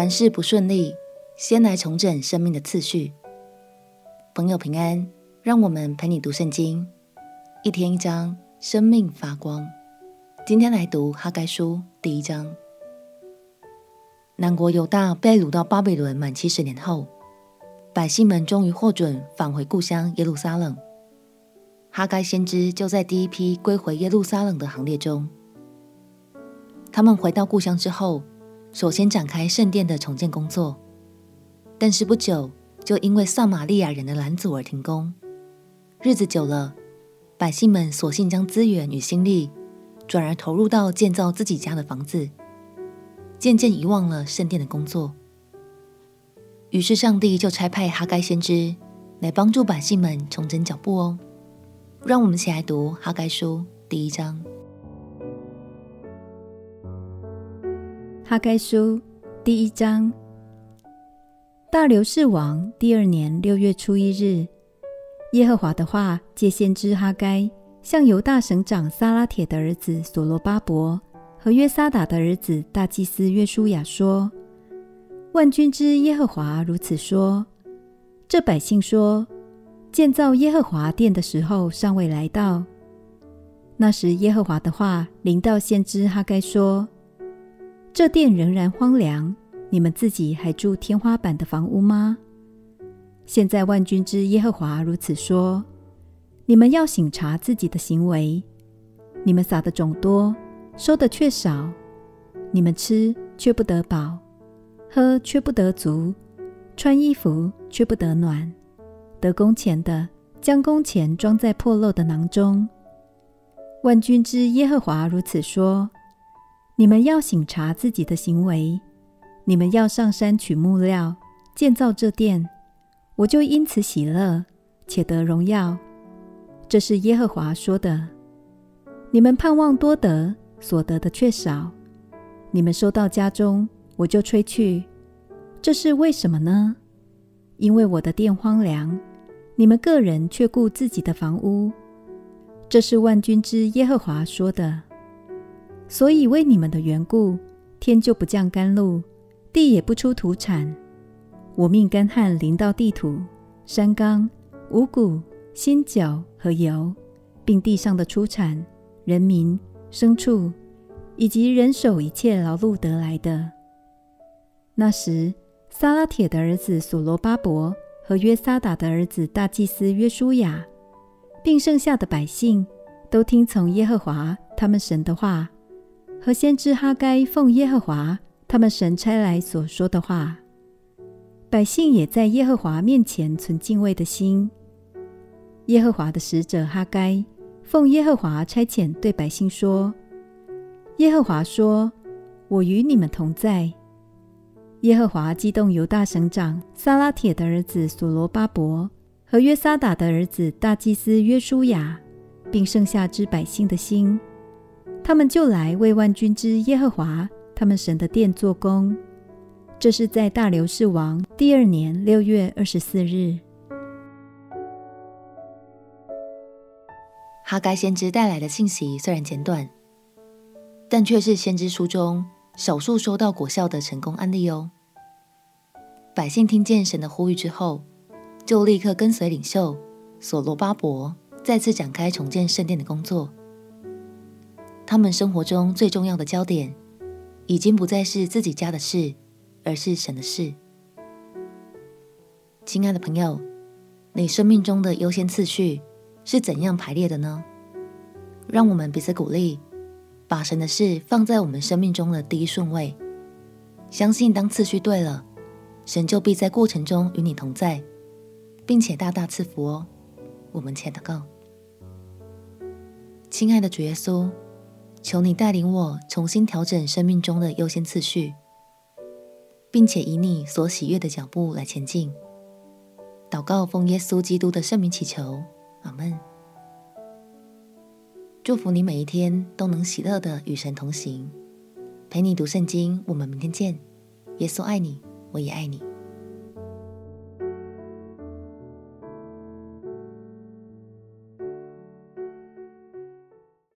凡事不顺利，先来重整生命的次序。朋友平安，让我们陪你读圣经，一天一章，生命发光。今天来读哈该书第一章。南国犹大被掳到巴比伦满七十年后，百姓们终于获准返回故乡耶路撒冷。哈该先知就在第一批归回耶路撒冷的行列中。他们回到故乡之后，首先展开圣殿的重建工作，但是不久就因为撒玛利亚人的拦阻而停工。日子久了，百姓们索性将资源与心力转而投入到建造自己家的房子，渐渐遗忘了圣殿的工作。于是上帝就差派哈该先知来帮助百姓们重整脚步哦。让我们一起来读哈该书第一章。哈该书第一章。大流士王第二年六月初一日，耶和华的话借先知哈该向犹大省长撒拉铁的儿子所罗巴伯和约撒达的儿子大祭司约书亚说：“万军之耶和华如此说：这百姓说，建造耶和华殿的时候尚未来到。那时，耶和华的话临到先知哈该说。”这殿仍然荒凉，你们自己还住天花板的房屋吗？现在万军之耶和华如此说：你们要省察自己的行为，你们撒的种多，收的却少；你们吃却不得饱，喝却不得足，穿衣服却不得暖。得工钱的将工钱装在破漏的囊中。万军之耶和华如此说。你们要省察自己的行为，你们要上山取木料，建造这殿，我就因此喜乐，且得荣耀。这是耶和华说的。你们盼望多得，所得的却少；你们收到家中，我就吹去。这是为什么呢？因为我的殿荒凉，你们个人却顾自己的房屋。这是万军之耶和华说的。所以为你们的缘故，天就不降甘露，地也不出土产。我命干旱临到地土、山冈、五谷、新酒和油，并地上的出产、人民、牲畜，以及人手一切劳碌得来的。那时，撒拉铁的儿子所罗巴伯和约沙达的儿子大祭司约书亚，并剩下的百姓，都听从耶和华他们神的话。和先知哈该奉耶和华他们神差来所说的话，百姓也在耶和华面前存敬畏的心。耶和华的使者哈该奉耶和华差遣对百姓说：“耶和华说，我与你们同在。”耶和华激动犹大省长撒拉铁的儿子所罗巴伯和约沙达的儿子大祭司约书亚，并剩下之百姓的心。他们就来为万军之耶和华他们神的殿做工。这是在大流士王第二年六月二十四日。哈该先知带来的信息虽然简短，但却是先知书中少数收到果效的成功案例哦。百姓听见神的呼吁之后，就立刻跟随领袖所罗巴伯再次展开重建圣殿的工作。他们生活中最重要的焦点，已经不再是自己家的事，而是神的事。亲爱的朋友，你生命中的优先次序是怎样排列的呢？让我们彼此鼓励，把神的事放在我们生命中的第一顺位。相信当次序对了，神就必在过程中与你同在，并且大大赐福哦。我们且祷告，亲爱的主耶稣。求你带领我重新调整生命中的优先次序，并且以你所喜悦的脚步来前进。祷告奉耶稣基督的圣名祈求，阿门。祝福你每一天都能喜乐的与神同行，陪你读圣经。我们明天见。耶稣爱你，我也爱你。